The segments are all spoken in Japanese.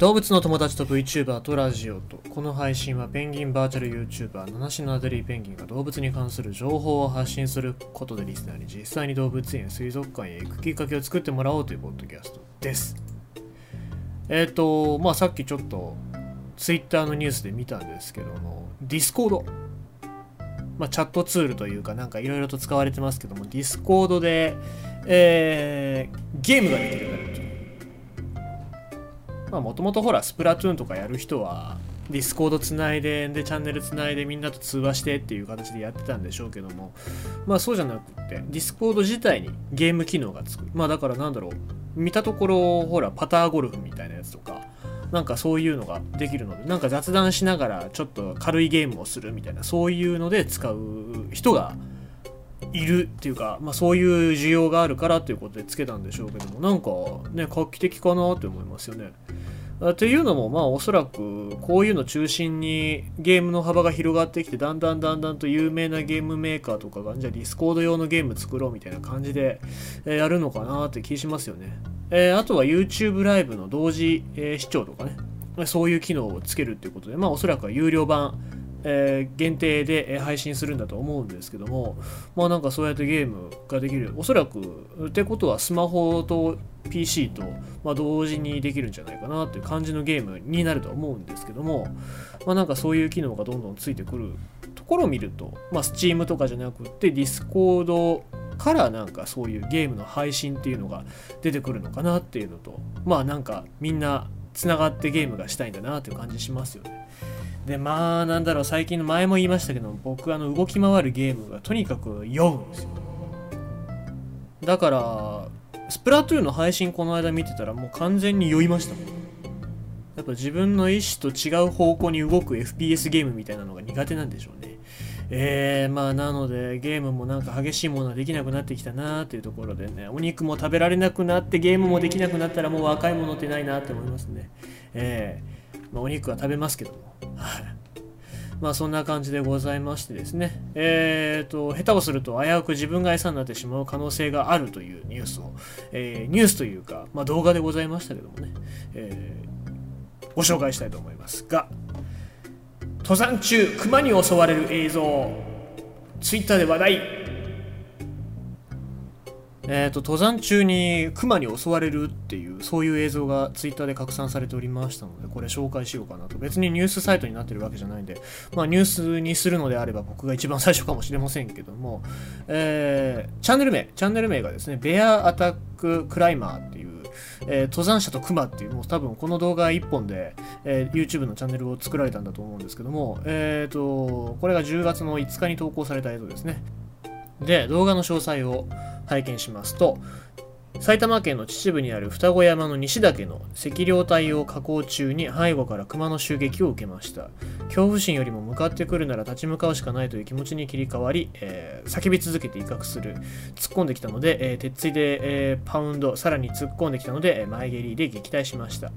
動物の友達と VTuber とラジオと。この配信はペンギンバーチャル YouTuber 七種のアデリーペンギンが動物に関する情報を発信することでリスナーに実際に動物園水族館へ行くきっかけを作ってもらおうというポッドキャストです。えっ、ー、とまあさっきちょっと Twitter のニュースで見たんですけども Discord まあ、チャットツールというかなんかいろいろと使われてますけども Discord で、えー、ゲームができるようになるとまあもともとほらスプラトゥーンとかやる人はディスコードつないででチャンネルつないでみんなと通話してっていう形でやってたんでしょうけどもまあそうじゃなくってディスコード自体にゲーム機能がつく。まあだからなんだろう見たところほらパターゴルフみたいなやつとかなんかそういうのができるのでなんか雑談しながらちょっと軽いゲームをするみたいなそういうので使う人がいるっていうか、まあ、そういう需要があるからということでつけたんでしょうけどもなんかね画期的かなって思いますよね。っていうのもまあおそらくこういうの中心にゲームの幅が広がってきてだんだんだんだんと有名なゲームメーカーとかがじゃあディスコード用のゲーム作ろうみたいな感じでやるのかなって気しますよね。えー、あとは YouTube ライブの同時、えー、視聴とかねそういう機能をつけるっていうことでまあおそらくは有料版えー、限定で配信するんだと思うんですけどもまあなんかそうやってゲームができるおそらくってことはスマホと PC と、まあ、同時にできるんじゃないかなっていう感じのゲームになるとは思うんですけどもまあなんかそういう機能がどんどんついてくるところを見るとまあ Steam とかじゃなくって Discord からなんかそういうゲームの配信っていうのが出てくるのかなっていうのとまあなんかみんなつながってゲームがしたいんだなっていう感じしますよね。でまあなんだろう最近の前も言いましたけど僕あの動き回るゲームがとにかく酔うんですよ。だからスプラトゥーンの配信この間見てたらもう完全に酔いました。もんやっぱ自分の意思と違う方向に動く FPS ゲームみたいなのが苦手なんでしょうね。えー、まあなのでゲームもなんか激しいものはできなくなってきたなーっていうところでねお肉も食べられなくなってゲームもできなくなったらもう若いものってないなって思いますね。えー、まあ、お肉は食べますけども。まあそんな感じでございましてですね、えっ、ー、と、下手をすると危うく自分が餌になってしまう可能性があるというニュースを、えー、ニュースというか、まあ動画でございましたけどもね、えー、ご紹介したいと思いますが、登山中、熊に襲われる映像、ツイッターで話題、えーと、登山中に熊に襲われるっていうそういう映像がツイッターで拡散されておりましたのでこれ紹介しようかなと。別にニュースサイトになってるわけじゃないんで、まあ、ニュースにするのであれば僕が一番最初かもしれませんけども、えー、チャンネル名チャンネル名がですねベアアタッククライマーっていうえー、登山者と熊っていうもう多分この動画1本で、えー、YouTube のチャンネルを作られたんだと思うんですけども、えーと、これが10月の5日に投稿された映像ですね。で動画の詳細を拝見しますと埼玉県の秩父にある双子山の西岳の赤稜帯を下降中に背後から熊の襲撃を受けました。恐怖心よりも向かってくるなら立ち向かうしかないという気持ちに切り替わり、えー、叫び続けて威嚇する。突っ込んできたので、えー、鉄槌で、えー、パウンドさらに突っ込んできたので前蹴りで撃退しました。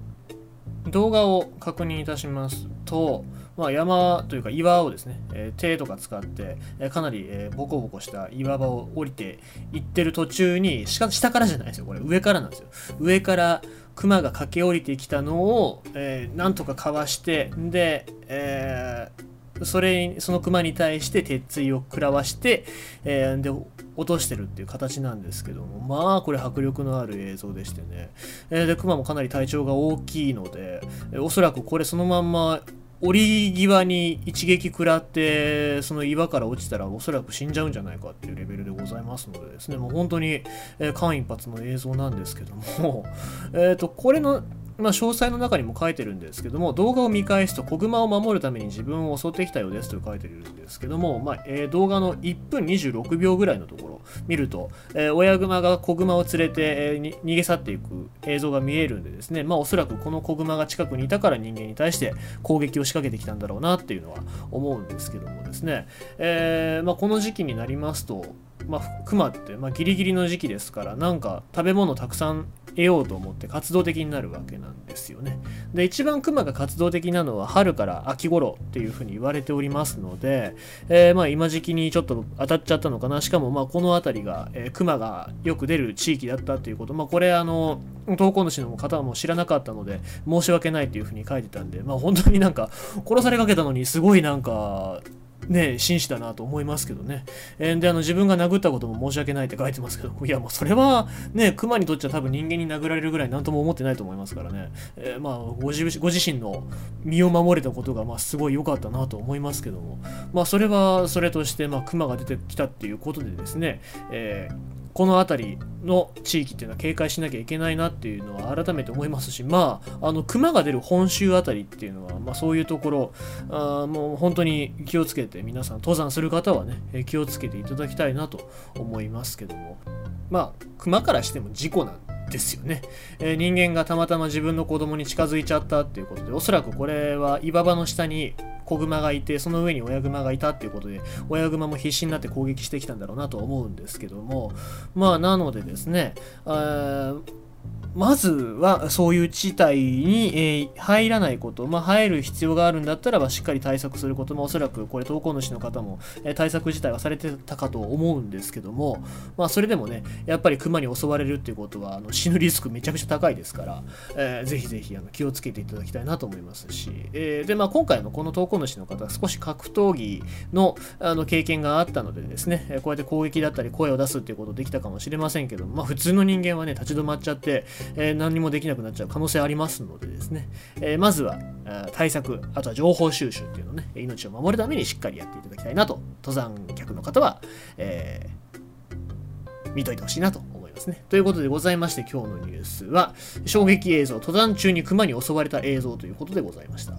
動画を確認いたしますとまあ、山というか岩をですね、えー、手とか使って、えー、かなり、えー、ボコボコした岩場を降りていってる途中にしか下からじゃないですよこれ。上からなんですよ。上から熊が駆け下りてきたのを、えー、なんとかかわしてで、えー、それその熊に対して鉄槌を食らわして、えー、で落としてるっていう形なんですけども。まあこれ迫力のある映像でしてね、えー、で熊もかなり体長が大きいので、えー、おそらくこれそのまんま折り際に一撃食らってその岩から落ちたらおそらく死んじゃうんじゃないかっていうレベルでございますのでですね。もう本当に、えー、間一髪の映像なんですけども。えっとこれのまあ、詳細の中にも書いてるんですけども動画を見返すと子熊を守るために自分を襲ってきたようですと書いてるんですけども、まあえー、動画の1分26秒ぐらいのところ見ると、えー、親熊が子熊を連れて、えー、逃げ去っていく映像が見えるんでですね、まあ、おそらくこの子熊が近くにいたから人間に対して攻撃を仕掛けてきたんだろうなっていうのは思うんですけどもですね、えま、この時期になりますとまあ、熊って、まあ、ギリギリの時期ですからなんか食べ物たくさん得ようと思って活動的になるわけなんですよね。で一番クマが活動的なのは春から秋頃っていうふうに言われておりますので、えー、まあ今時期にちょっと当たっちゃったのかなしかもまあこの辺りが、えー、クマがよく出る地域だったっていうことまあこれあの投稿主の方も知らなかったので申し訳ないっていうふうに書いてたんでまあ本当になんか殺されかけたのにすごいなんかね、紳士だなと思いますけどね。えー、で、あの、自分が殴ったことも申し訳ないって書いてますけど、いや、もうそれは、ね、熊にとっちゃ多分人間に殴られるぐらい何とも思ってないと思いますからね。えー、まあご自、ご自身の身を守れたことが、まあ、すごい良かったなと思いますけども、まあ、それはそれとして、まあ、熊が出てきたっていうことでですね、えーこの辺りの地域っていうのは警戒しなきゃいけないなっていうのは改めて思いますしまああの熊が出る本州辺りっていうのは、まあ、そういうところあもう本当に気をつけて皆さん登山する方はね気をつけていただきたいなと思いますけども。まあ熊からしても事故なんですよね、えー、人間がたまたま自分の子供に近づいちゃったっていうことでおそらくこれは岩場の下に子熊がいてその上に親熊がいたっていうことで親熊も必死になって攻撃してきたんだろうなと思うんですけども。まあなのでですねまずはそういう地帯に、え、入らないこと、まあ、入る必要があるんだったらばしっかり対策することもおそらくこれ投稿主の方も、え、対策自体はされてたかと思うんですけども、まあ、それでもねやっぱり熊に襲われるっていうことはあの死ぬリスクめちゃくちゃ高いですから、えー、ぜひぜひあの気をつけていただきたいなと思いますし、えー、で、まあ、今回のこの投稿主の方は少し格闘技のあの経験があったのでですね、こうやって攻撃だったり声を出すっていうことできたかもしれませんけど、まあ、普通の人間はね立ち止まっちゃって、えー、何もできなくなっちゃう可能性ありますのでですね、えー、まずは対策、あとは情報収集っていうのをね、命を守るためにしっかりやっていただきたいなと、登山客の方は、えー、見といてほしいなと思いますね。ということでございまして、今日のニュースは、衝撃映像、登山中に熊に襲われた映像ということでございました。